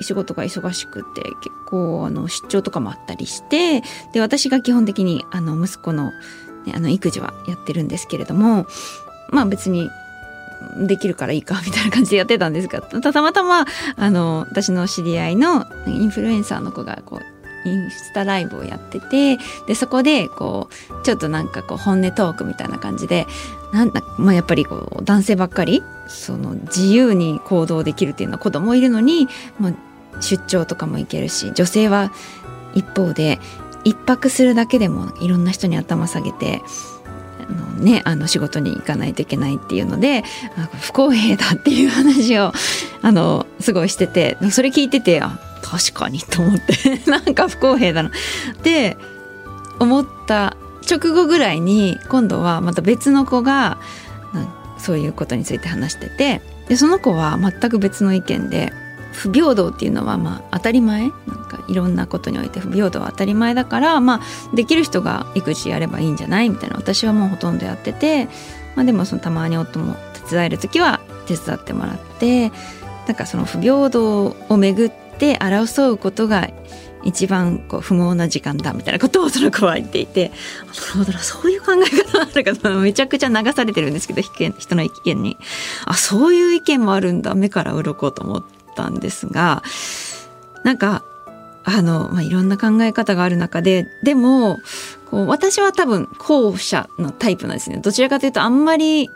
仕事が忙しくて結構あの出張とかもあったりしてで私が基本的にあの息子の,、ね、あの育児はやってるんですけれどもまあ別にできるからいいかみたいな感じでやってたんですがたまたまあの私の知り合いのインフルエンサーの子がこうインスタライブをやっててでそこでこうちょっとなんかこう本音トークみたいな感じでなんだ、まあ、やっぱりこう男性ばっかりその自由に行動できるっていうのは子供いるのに、まあ、出張とかも行けるし女性は一方で一泊するだけでもいろんな人に頭下げてあのね、あの仕事に行かないといけないっていうので不公平だっていう話をあのすごいしててそれ聞いててあ確かにと思って なんか不公平だな。って思った直後ぐらいに今度はまた別の子がそういうことについて話しててでその子は全く別の意見で不平等っていうのはまあ当たり前。なんかいろんなことにおいて不平等は当たり前だからまあできる人が育児やればいいんじゃないみたいな。私はもうほとんどやってて、まあ、でもそのたまに夫も手伝える時は手伝ってもらってなんかその不平等をめぐって争うことが一番こう不毛な時間だみたいなことをその子は言っていてなるほどそういう考え方あるかめちゃくちゃ流されてるんですけど人の意見に。あそういう意見もあるんだ。目から鱗と思って。たんですがなんかあの、まあ、いろんな考え方がある中ででもこう私は多分後者のタイプなんですね。どちらかというとあんまり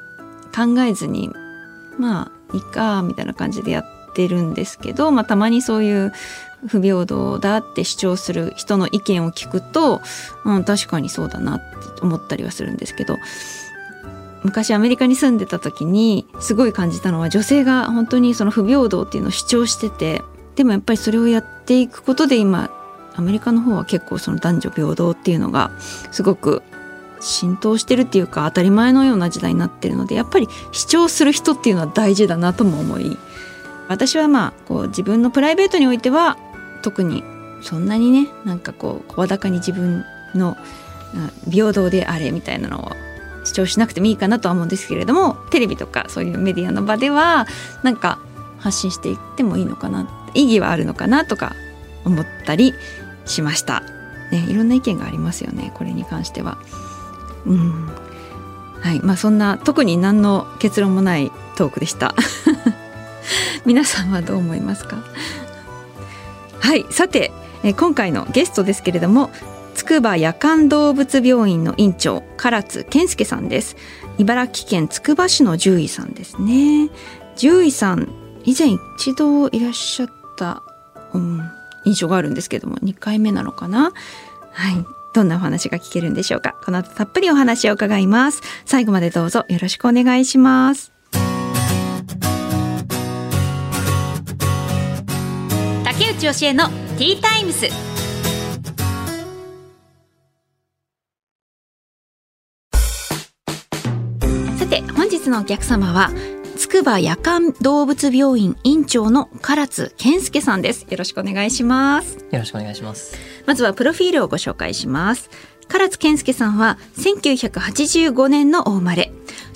考えずにまあいいかみたいな感じでやってるんですけど、まあ、たまにそういう不平等だって主張する人の意見を聞くと、うん、確かにそうだなって思ったりはするんですけど昔アメリカに住んでた時にすごい感じたのは女性が本当にその不平等っていうのを主張しててでもやっぱりそれをやっていくことで今アメリカの方は結構その男女平等っていうのがすごく浸透してるっていうか当たり前のような時代になってるのでやっぱり主張する人っていうのは大事だなとも思い私はまあこう自分のプライベートにおいては特にそんなにねなんかこう声高に自分の平等であれみたいなのを主張しなくてもいいかなとは思うんですけれどもテレビとかそういうメディアの場ではなんか発信していってもいいのかな意義はあるのかなとか思ったりしました。ね、いろんな意見がありますよねこれに関しては。うんはいまあ、そんな特に何の結論もないトークでした。皆さんはどう思いますか？はいさて今回のゲストですけれども筑波夜間動物病院の院長唐津健介さんです。茨城県つくば市の獣医さんですね。獣医さん以前一度いらっしゃった、うん、印象があるんですけども2回目なのかな？はい。どんなお話が聞けるんでしょうか？この後たっぷりお話を伺います。最後までどうぞよろしくお願いします。竹内義恵のティータイムス。日のお客様は筑波夜間動物病院院長の唐津健介さんです。よろしくお願いします。よろしくお願いします。まずはプロフィールをご紹介します。唐津健介さんは1985年のお生まれ。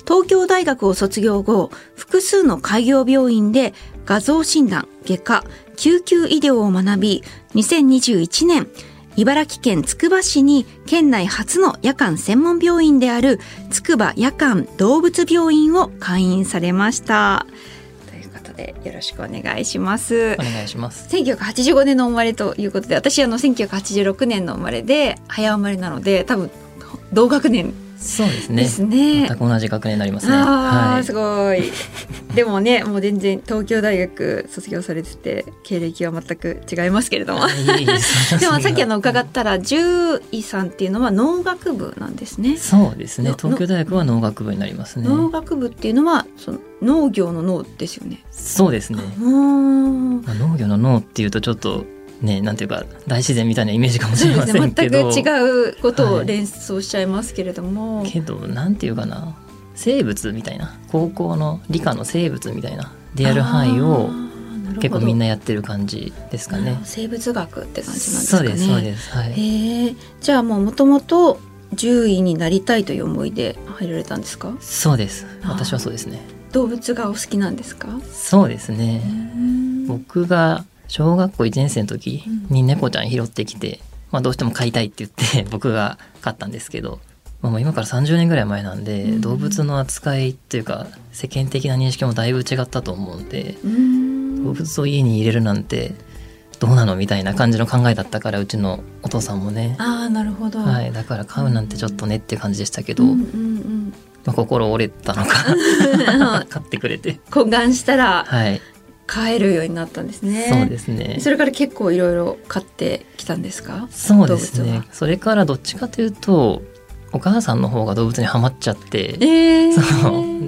東京大学を卒業後複数の開業病院で画像診断外科救急医療を学び2021年茨城県つくば市に県内初の夜間専門病院であるつくば夜間動物病院を開院されました。ということでよろしくお願いします。お願いします。1985年の生まれということで私あの1986年の生まれで早生まれなので多分同学年そうですねですね全く同じ学年になりますねはいすごい。でもね、もう全然東京大学卒業されてて経歴は全く違いますけれども。でもさっきあの伺ったら獣医さんっていうのは農学部なんですね。そうですねの東京大学は農学部になりますね農学部っていうのはその農業の農ですよね。そうですね。まあ、農業の農っていうとちょっとねなんていうか大自然みたいなイメージかもしれま。せんけど全く違うことをはい連想しちゃいますけれども。けどなんていうかな生物みたいな高校の理科の生物みたいなでやる範囲を結構みんななやってる感じですかね。生物学って感じなんですかね。そうですそうですはい。へえ。じゃあもうもともと獣医になりたいという思いで入られたんですか？そうです私はそうですね。動物がお好きなんですか？そうですね。僕が小学校1年生の時に猫ちゃん拾ってきて、まあ、どうしても飼いたいって言って 僕が飼ったんですけど、まあ、もう今から30年ぐらい前なんで、うん。動物の扱いというか世間的な認識もだいぶ違ったと思うんで動物を家に入れるなんてどうなのみたいな感じの考えだったからうちのお父さんもね、ああなるほど。はい、だから飼うなんてちょっとねって感じでしたけど、うんうんうん。まあ、心折れたのか 飼ってくれて。懇願したらはい、飼えるようになったんですね。そうですねそれから結構いろいろ飼ってきたんですか？そうですねそれからどっちかというとお母さんの方が動物にはまっちゃってええそ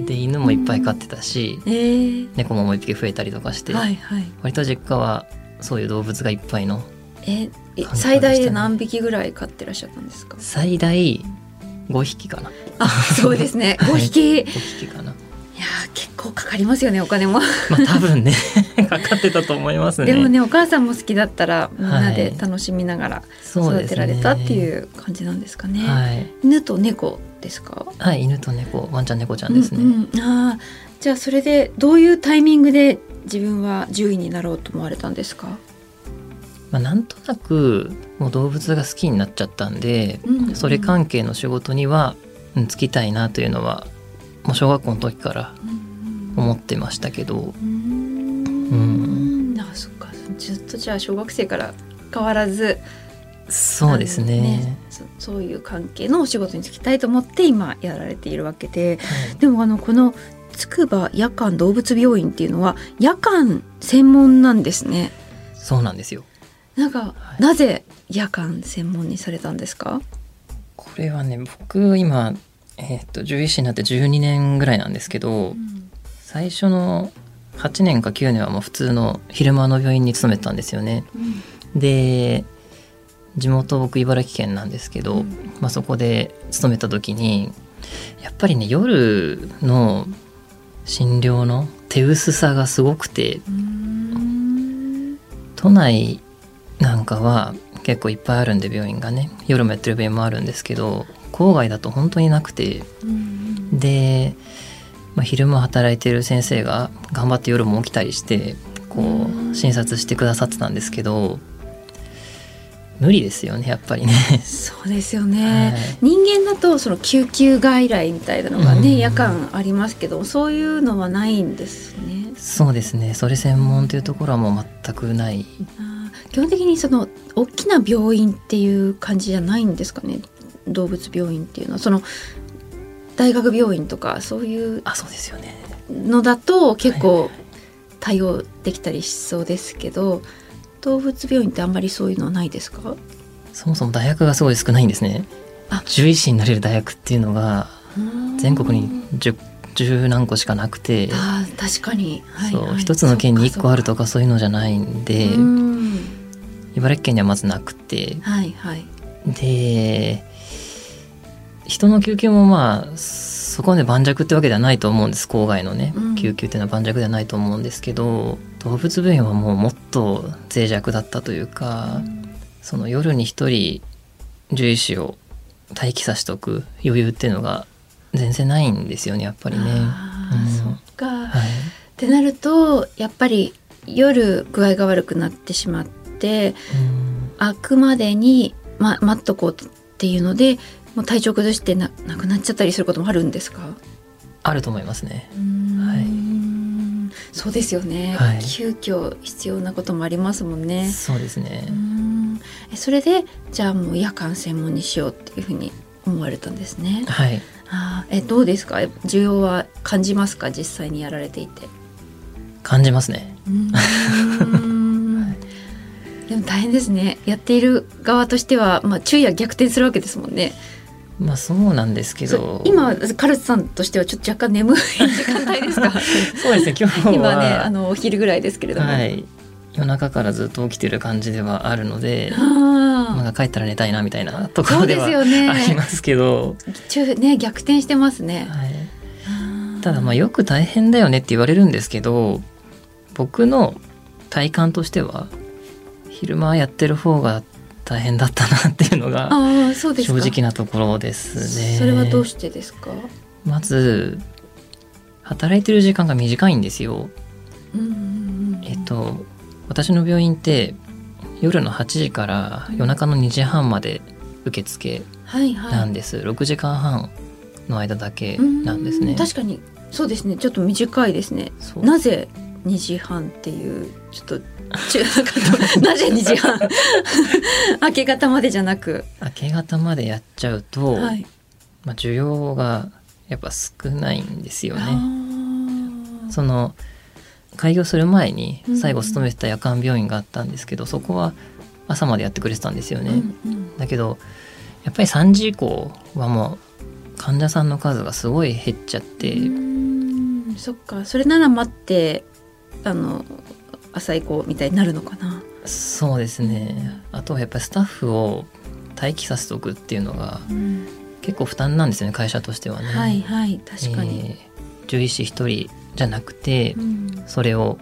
うで犬もいっぱい飼ってたしえー、猫ももう一匹増えたりとかして、はいはい。割と実家はそういう動物がいっぱいのええ最大で何匹ぐらい飼ってらっしゃったんですか？最大5匹かなあすごいですね。5匹。いや5匹かなー結構かかりますよねお金も。まあ多分ね かかってたと思いますねでもねお母さんも好きだったらみんなで楽しみながら育てられたっていう感じなんですかね。はい、犬と猫ですか？はい、犬と猫ワンちゃん猫ちゃんですね、うんうんあーじゃあそれでどういうタイミングで自分は獣医になろうと思われたんですか？まあ、なんとなくもう動物が好きになっちゃったんで、うんそれ関係の仕事にはうん就きたいなというのはもう小学校の時から思ってましたけど、うん。あそっか。ずっとじゃあ小学生から変わらず。そうですね。あのそそういう関係のお仕事に就きたいと思って今やられているわけで。はい。でもあのこの筑波夜間動物病院っていうのは夜間専門なんですね。そうなんですよ。なんか、はい。なぜ夜間専門にされたんですか？これはね僕今、えー、と獣医師になって12年ぐらいなんですけど最初の8年か9年はもう普通の昼間の病院に勤めてたんですよね。で地元僕茨城県なんですけど、うん。まあ、そこで勤めた時にやっぱりね夜の診療の手薄さがすごくてうん。都内なんかは結構いっぱいあるんで病院がね。夜もやってる病院もあるんですけど郊外だと本当になくてうんで、まあ、昼間働いてる先生が頑張って夜も起きたりしてこう診察してくださってたんですけど無理ですよねやっぱりね。そうですよね、はい。人間だとその救急外来みたいなのがね、うん。夜間ありますけどそういうのはないんですね。そうですね。それ専門というところはもう全くない。基本的にその大きな病院っていう感じじゃないんですかね動物病院っていうのはその大学病院とかそういうあそうですよねのだと結はい構対応できたりしそうですけど動物病院ってあんまりそういうのはないですか？そもそも大学がすごい少ないんですね。あ。獣医師になれる大学っていうのが全国に 10, 10何個しかなくて、あー確かに、はいそうはい一つの県に1個あるとかかそういうのじゃないんでうん。茨城県にはまずなくて。はいはい。で人の救急もまあそこまで盤石ってわけではないと思うんです。郊外のね、うん。救急っていうのは盤石ではないと思うんですけど動物病院はもうもっと脆弱だったというか、その夜に一人獣医師を待機させておく余裕っていうのが全然ないんですよねやっぱりね。うん。そっか、はい、ってなるとやっぱり夜具合が悪くなってしまってうん。開くまでに、ま、待っとこうっていうのでもう体調崩してな亡くなっちゃったりすることもあるんですか？あると思いますね。はい。そうですよね、はい。急遽必要なこともありますもんね。そうですね。それでじゃあもう夜間専門にしようっていうふうに思われたんですね。はい。あー。えどうですか？需要は感じますか？実際にやられていて。感じますね。うーん。でも大変ですね。やっている側としては、まあ、昼夜逆転するわけですもんね。まあそうなんですけそど今カルツさんとしてはちょっと若干眠い時間帯ですか？そうですね今日は。今ねあのお昼ぐらいですけれども。はい。夜中からずっと起きてる感じではあるのであまあ帰ったら寝たいなみたいなところではですよね。ありますけど、中ね逆転してますね。はい、ただまあよく大変だよねって言われるんですけど僕の体感としては昼間やってる方が大変だったなっていうのが。正直なところですね。それはどうしてですか？まず働いてる時間が短いんですよ。えっと私の病院って夜の8時から夜中の2時半まで受付はいはい。なんです、6時間半の間だけなんですねうん確かにそうですねちょっと短いですね。なぜ2時半っていうちょっと中なんかなぜ2時半？明け方までじゃなく、明け方までやっちゃうと、はい、まあ、需要がやっぱ少ないんですよね。その開業する前にうん最後勤めてた夜間病院があったんですけど、そこは朝までやってくれてたんですよね。うんうん。だけどやっぱり3時以降はもう患者さんの数がすごい減っちゃって、そっか。それなら待ってあの朝行こうみたいになるのかな？そうですね。あとはやっぱりスタッフを待機させておくっていうのがうん。結構負担なんですよね会社としてはね。はいはい確かに。えー獣医師一人じゃなくて、うん。それを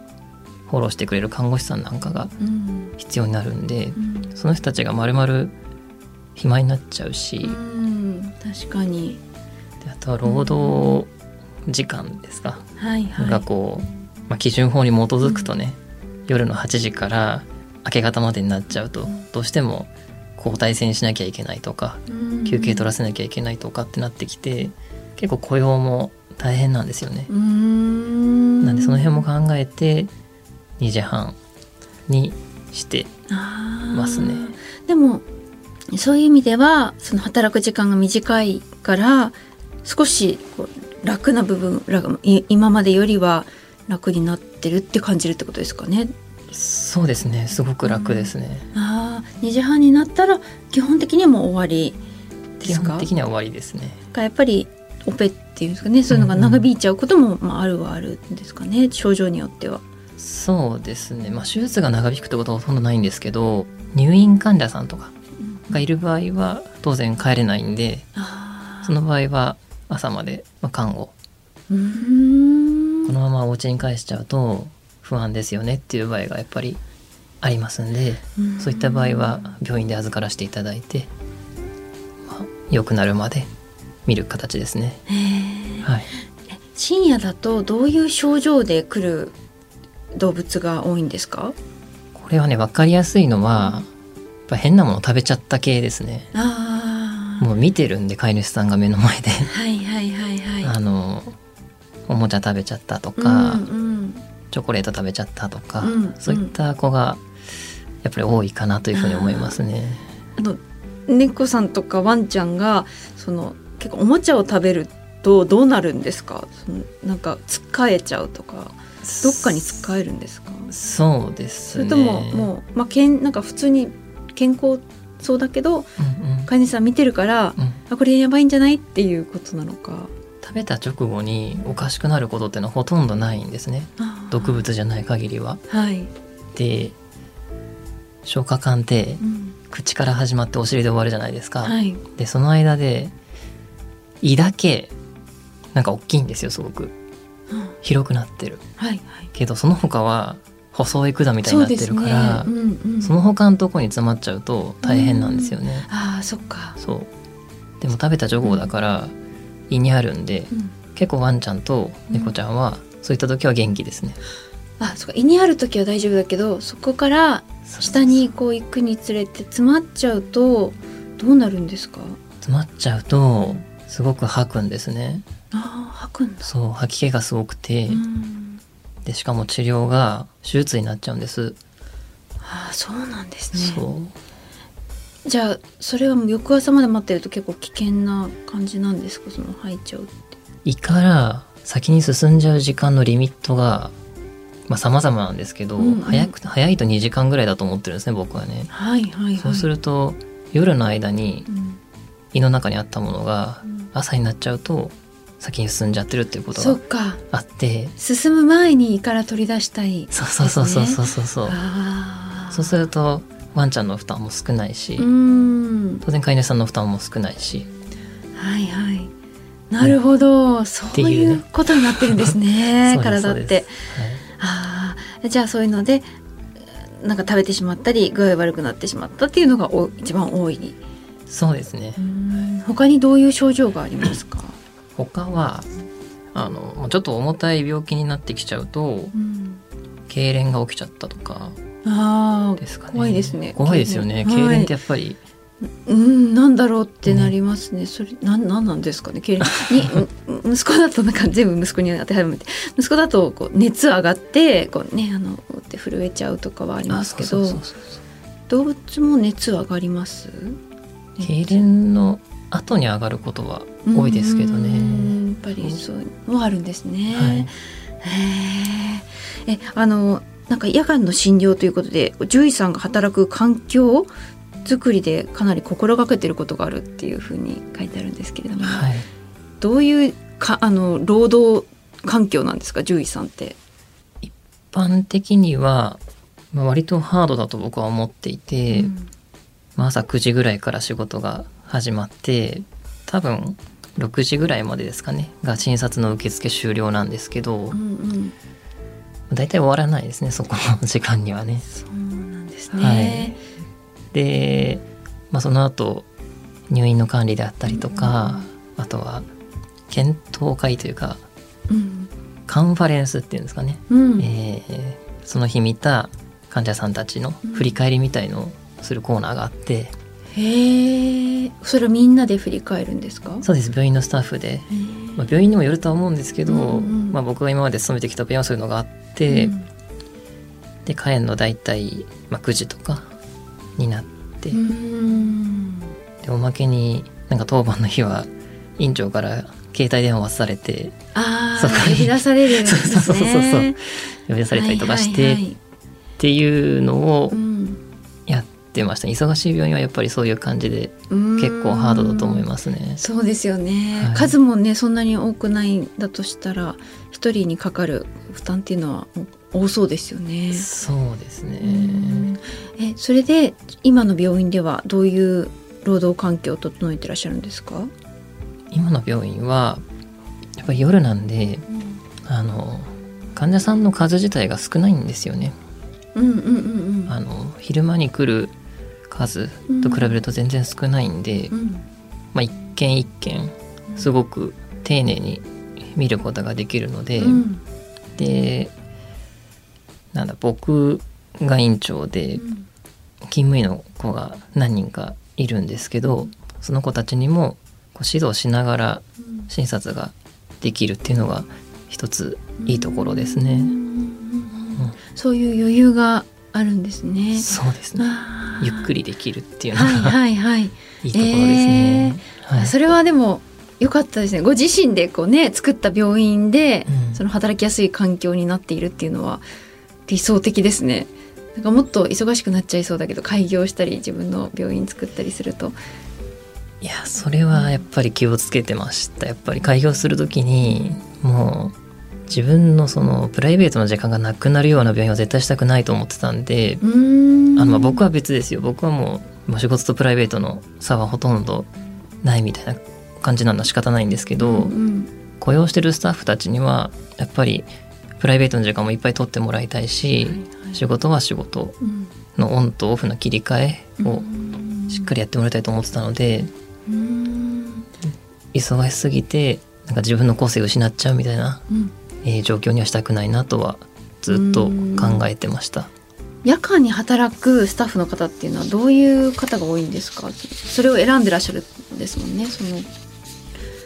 フォローしてくれる看護師さんなんかがうん。必要になるんでうん。その人たちがまるまる暇になっちゃうし、うん確かに。であとは労働時間ですか、はいはい。がこう、まあ、基準法に基づくとね、夜の8時から明け方までになっちゃうとどうしても交代制にしなきゃいけないとか休憩取らせなきゃいけないとかってなってきて結構雇用も大変なんですよね。なんでその辺も考えて2時半にしてますね。でもそういう意味ではその働く時間が短いから少しこう楽な部分今までよりは楽になってるって感じるってことですかね。そうですね。すごく楽ですね。ああ2時半になったら基本的にはもう終わりで基すか？本的には終わりですね。がやっぱりオペっていうんですかね。そういうのが長引いちゃうことも、まあ、あるはあるんですかね。症状によっては。そうですね、まあ、手術が長引くってことはほとんどないんですけど入院患者さんとかがいる場合は当然帰れないんであその場合は朝までまあ看護。うーん。このままお家に帰しちゃうと不安ですよねっていう場合がやっぱりありますんでそういった場合は病院で預からせていただいて、まあ、良くなるまで見る形ですね。はい、深夜だとどういう症状で来る動物が多いんですか？これはね分かりやすいのはやっぱ変なもの食べちゃった系ですね。あもう見てるんで飼い主さんが目の前で。はいはいはいはい。あのおもちゃ食べちゃったとか、うんうん。チョコレート食べちゃったとか、うんそういった子がやっぱり多いかなというふうに思いますね。あの猫さんとかワンちゃんがその結構おもちゃを食べるとどうなるんですか？そのなんかつっかえちゃうとかどっかにつっかえるんですか？そうですね。それとももう、まあ、けんなんか普通に健康そうだけどうんうん。飼い主さん見てるからうん。あこれやばいんじゃない？っていうことなのか食べた直後におかしくなることってのはほとんどないんですね。毒物じゃない限りは。はい、で消化管ってうん。口から始まってお尻で終わるじゃないですか。はい。でその間で胃だけなんか大きいんですよすごく。うん。広くなってる。はいはい。けどその他は細い管みたいになってるからね。うんうん、の他のとこに詰まっちゃうと大変なんですよね、ああそっか、そう。でも食べた直後だから胃にあるんでうん、結構ワンちゃんと猫ちゃんはそういった時は元気ですね、あそっか。胃にある時は大丈夫だけどそこから下にこう行くにつれて詰まっちゃうとどうなるんですか？詰まっちゃうとすごく吐くんですね。ああ吐くんだ、そう吐き気がすごくて、うん、でしかも治療が手術になっちゃうんです、ああそうなんですね。そうじゃあそれはもう翌朝まで待ってると結構危険な感じなんですか？その吐いちゃうって。胃から先に進んじゃう時間のリミットがまあ様々なんですけど、うんうん。早く早いと2時間ぐらいだと思ってるんですね僕はね。はいはいはい。そうすると夜の間にうん。胃の中にあったものがうん。朝になっちゃうと先に進んじゃってるっていうことがあって。進む前に胃から取り出したいそうそうそうそうそうそう。そうそうするとワンちゃんの負担も少ないし、当然飼い主さんの負担も少ないし。はいはい。なるほど、そうていううことになってるんですね体って。はい。ああじゃあそういうのでなんか食べてしまったり具合悪くなってしまったっていうのがお一番多い。そうですね。他にどういう症状がありますか、他はあのもうちょっと重たい病気になってきちゃうとうん、痙攣が起きちゃったとかああですかね怖いですね。怖いですよね。痙攣ってやっぱり、うんなんだろうってなりますね。それなんなんなんですかね痙攣にん息子だとなんか全部息子に当てはめて息子だとこう熱上がってこうねあのって震えちゃうとかはありますけど動物も熱上がります？痙攣の後に上がることは多いですけどうね。んやっぱりそうもあるんですね。はい、えあのなんか夜間の診療ということで獣医さんが働く環境作りでかなり心がけてることがあるっていうふうに書いてあるんですけれども、はい、どういうかあの労働環境なんですか獣医さんって？一般的には、まあ、割とハードだと僕は思っていて、うん。まあ、朝9時ぐらいから仕事が始まって多分6時ぐらいまでですかねが診察の受付終了なんですけどうんうん大体終わらないですねそこの 時間にはね。そうなんですね。はい。で、まあ、その後入院の管理であったりとか、あとは検討会というかうん。カンファレンスっていうんですかね、うん。えーその日見た患者さんたちの振り返りみたいのをするコーナーがあって、へえそれはみんなで振り返るんですか？そうです。病院のスタッフで、まあ、病院にもよるとは思うんですけど、うんうんまあ、僕が今まで勤めてきた病院はそういうのがあって、うんで帰るの大体、まあ、9時とかになって、うんでおまけになんか当番の日は院長から携帯電話を渡されてああそこに。呼び出されるんですね。そうそうそうそう呼び出されたりとかして、はいはいはいっていうのをうん。やってました忙しい病院はやっぱりそういう感じでうん結構ハードだと思いますね。そうですよね、はい数もねそんなに多くないんだとしたら一人にかかる負担っていうのは多そうですよね。そうですね。うんえそれで今の病院ではどういう労働環境を整えてらっしゃるんですか、今の病院はやっぱり夜なんであの患者さんの数自体が少ないんですよね。うんうんうんうんあの昼間に来る数と比べると全然少ないんで、うん。まあ、一件一件すごく丁寧に見ることができるので、うん。でなんだ僕が院長で勤務医の子が何人かいるんですけどその子たちにもこう指導しながら診察ができるっていうのが一ついいところですね。そういう余裕があるんですね。そうですねゆっくりできるっていうのが、はいはいはい。いいところですね。はいそれはでも良かったですね。ご自身でこうね作った病院で、うんその働きやすい環境になっているっていうのは理想的ですね。なんかもっと忙しくなっちゃいそうだけど開業したり自分の病院作ったりするといやそれはやっぱり気をつけてましたやっぱり開業する時にもう自分のそのプライベートの時間がなくなるような病院は絶対したくないと思ってたんで、あのまあ僕は別ですよ。僕はもうもう仕事とプライベートの差はほとんどないみたいな感じなのは仕方ないんですけど、うん。雇用してるスタッフたちにはやっぱりプライベートの時間もいっぱい取ってもらいたいし、はいはい。仕事は仕事うん。のオンとオフの切り替えをうん。しっかりやってもらいたいと思ってたので、うん。忙しすぎてなんか自分の個性を失っちゃうみたいな、うんえー状況にはしたくないなとはずっと考えてました。夜間に働くスタッフの方っていうのはどういう方が多いんですか？それを選んでらっしゃるんですもんねその。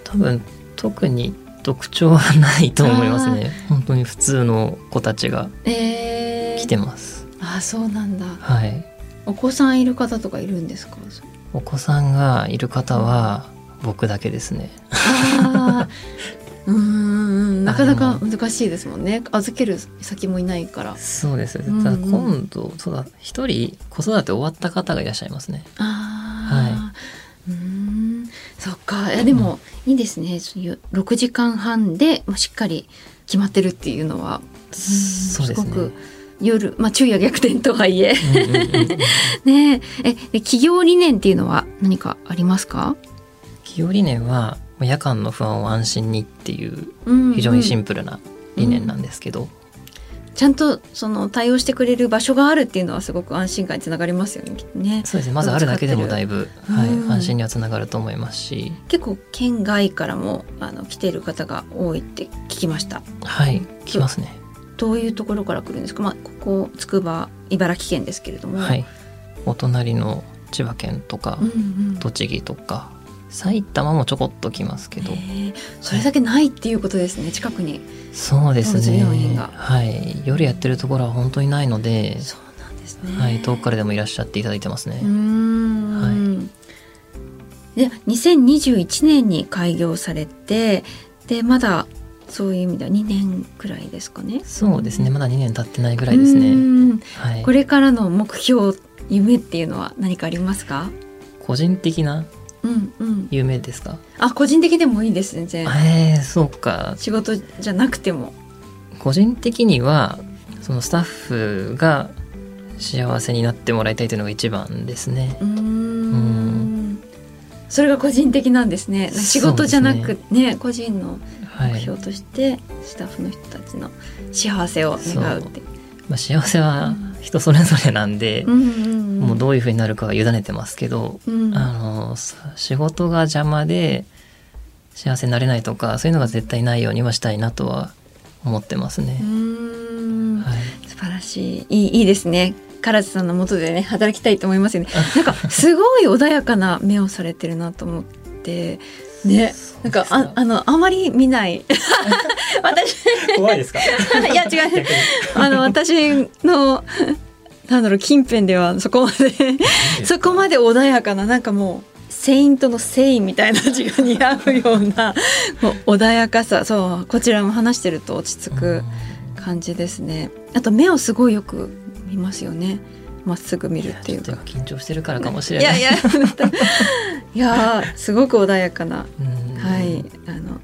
多分特に特徴はないと思いますね。本当に普通の子たちがえー、来てます。あそうなんだ。はい。お子さんいる方とかいるんですか？お子さんがいる方は僕だけですね。うーんなかなか難しいですもんね。預ける先もいないから。そうです。たうんうん。だ今度、そうだ、一人子育て終わった方がいらっしゃいますね。ああ、うーん。そっか。いやでも、いいですね。そういう6時間半でしっかり決まってるっていうのは。すごく夜まあ昼夜逆転とはいえ。ねえ。えで企業理念っていうのは何かありますか、企業理念は夜間の不安を安心にっていううん非常にシうんンプルな理念なんですけど、ちゃんとその対応してくれる場所があるっていうのはすごく安心感につながりますよねきっとね。そうですね。まずあるだけでもだいぶ、はいうん安心にはつながると思いますし。結構県外からもあの来ている方が多いって聞きました。はい来ますね。どういうところから来るんですか？まあここ筑波茨城県ですけれども。はい、お隣の千葉県とかうんうん。栃木とか埼玉もちょこっと来ますけど、それだけないっていうことですね近くに。そうですね。が。はい。夜やってるところは本当にないので、そうなんですね。はい、遠くからでもいらっしゃっていただいてますね。うーん、で2021年に開業されてでまだそういう意味では2年くらいですかね。そうですね。まだ2年経ってないぐらいですね。ねはい、これからの目標夢っていうのは何かありますか？個人的なうんうん。夢ですか？あ個人的でもいいです全然。えー、そうか。仕事じゃなくても。個人的にはそのスタッフが幸せになってもらいたいというのが一番ですね。うーん。それが個人的なんですね。仕事じゃなくね個人のはい目標としてスタッフの人たちの幸せを願うって。まあ、幸せは人それぞれなんで、もうどういうふうになるかは委ねてますけど、うん。あのさ仕事が邪魔で幸せになれないとかそういうのが絶対ないようにはしたいなとは思ってますうね。はい、素晴らしい。いいいいですね。唐津さんのもとでね働きたいと思いますよね。なんかすごい穏やかな目をされてるなと思ってね。なんかああのあまり見ない。私。怖いですか？いや違う。あの私のなんだろう近辺ではそこまでそこまで穏やかななんかもうセイントのセインみたいな字が似合うような もう穏やかさ。そうこちらも話してると落ち着く感じですね。あと目をすごいよく見ますよねまっすぐ見るっていうか。緊張してるからかもしれない。いやいや いやすごく穏やかな。うん。はい。あの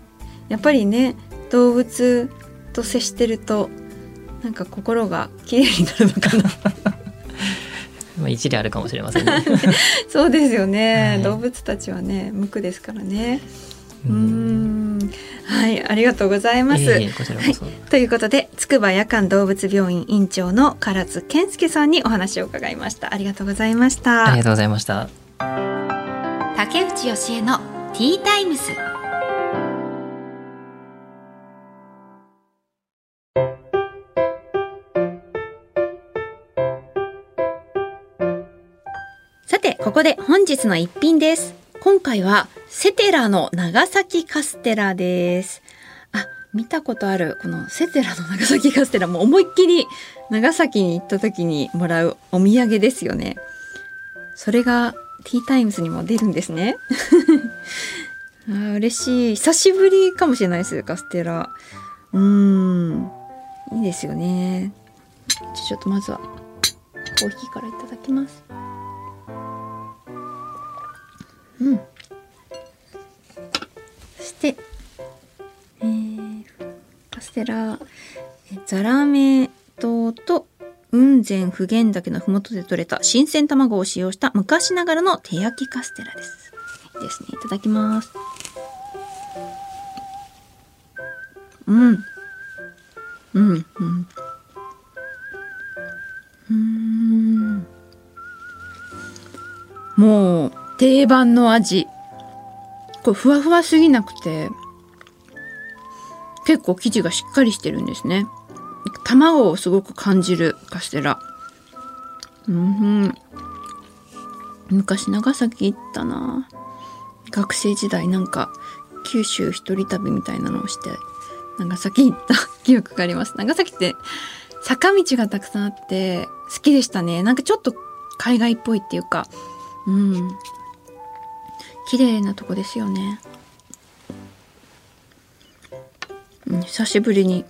やっぱりね動物と接してるとなんか心が綺麗になるのかな。まあ、一理あるかもしれませんね。そうですよね、はい。動物たちはね無垢ですからねうん。はいありがとうございます、いえいえこちらこそ。ということで筑波夜間動物病院院長の唐津健介さんにお話を伺いました。ありがとうございました。ありがとうございました。竹内義恵のティータイムズさてここで本日の一品です。今回はセテラの長崎カステラです。あ見たことあるこのセテラの長崎カステラ。も思いっきり長崎に行った時にもらうお土産ですよね。それがティータイムズにも出るんですね。あ嬉しい。久しぶりかもしれないですカステラ。うーん。いいですよね。じゃちょっとまずはコーヒーからいただきます。うん。そしてえー、カステラえザラメ糖と雲仙普賢岳のふもとで採れた新鮮卵を使用した昔ながらの手焼きカステラです。いいですね。いただきます。うん。うん、うん。うん。もう、定番の味。これ、ふわふわすぎなくて、結構生地がしっかりしてるんですね。卵をすごく感じるカステラ。うん、昔長崎行ったな。学生時代なんか九州一人旅みたいなのをして長崎行った 記憶があります。長崎って坂道がたくさんあって好きでしたね。なんかちょっと海外っぽいっていうかうん綺麗なとこですよね、うん、久しぶりに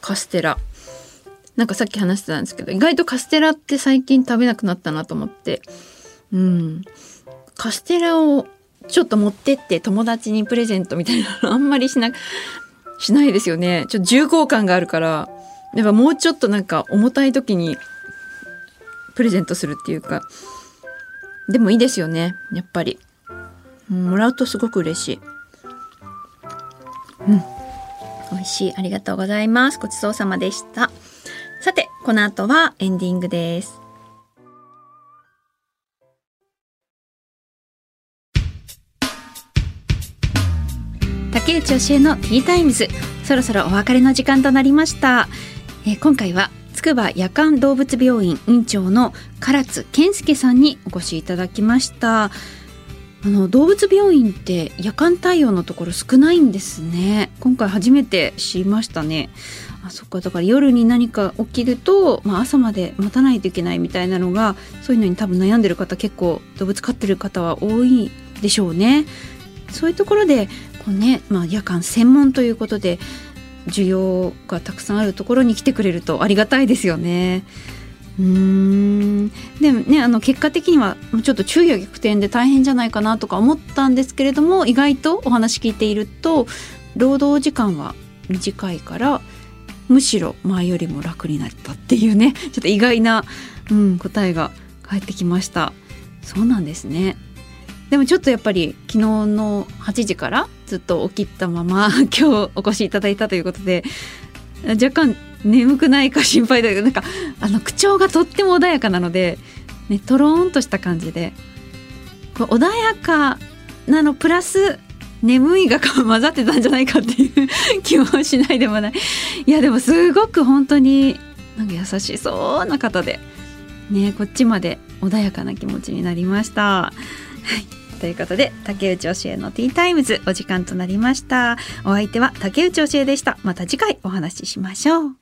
カステラ。なんかさっき話してたんですけど意外とカステラって最近食べなくなったなと思って。うん。カステラをちょっと持ってって友達にプレゼントみたいなのあんまりしなしないですよね。ちょっと重厚感があるから。やっぱもうちょっとなんか重たい時にプレゼントするっていうか。でもいいですよね。やっぱり。もらうとすごく嬉しい。うん。美味しい。ありがとうございます。ごちそうさまでした。さてこの後はエンディングです。竹内教えのティータイムズ。そろそろお別れの時間となりました、え、今回は筑波夜間動物病院院長の唐津健介さんにお越しいただきました。あの動物病院って夜間対応のところ少ないんですね。今回初めて知りましたね。あそっか。だから夜に何か起きると、まあ、朝まで待たないといけないみたいなのがそういうのに多分悩んでる方結構動物飼ってる方は多いでしょうね。そういうところでこうね、まあ、夜間専門ということで需要がたくさんあるところに来てくれるとありがたいですよね。うん。でもねあの結果的にはちょっと昼夜逆転で大変じゃないかなとか思ったんですけれども意外とお話聞いていると労働時間は短いからむしろ前よりも楽になったっていうね ちょっと意外な、うん、答えが返ってきました。そうなんですね。でもちょっとやっぱり昨日の8時からずっと起きたまま 今日お越しいただいたということで若干眠くないか心配だけどなんかあの口調がとっても穏やかなので、ね、とろーんとした感じで穏やかなのプラス眠いが混ざってたんじゃないかっていう気もしないでもない。いやでもすごく本当になんか優しそうな方でねこっちまで穏やかな気持ちになりました。はい。ということで竹内教えのティータイムズお時間となりました。お相手は竹内教えでした。また次回お話ししましょう。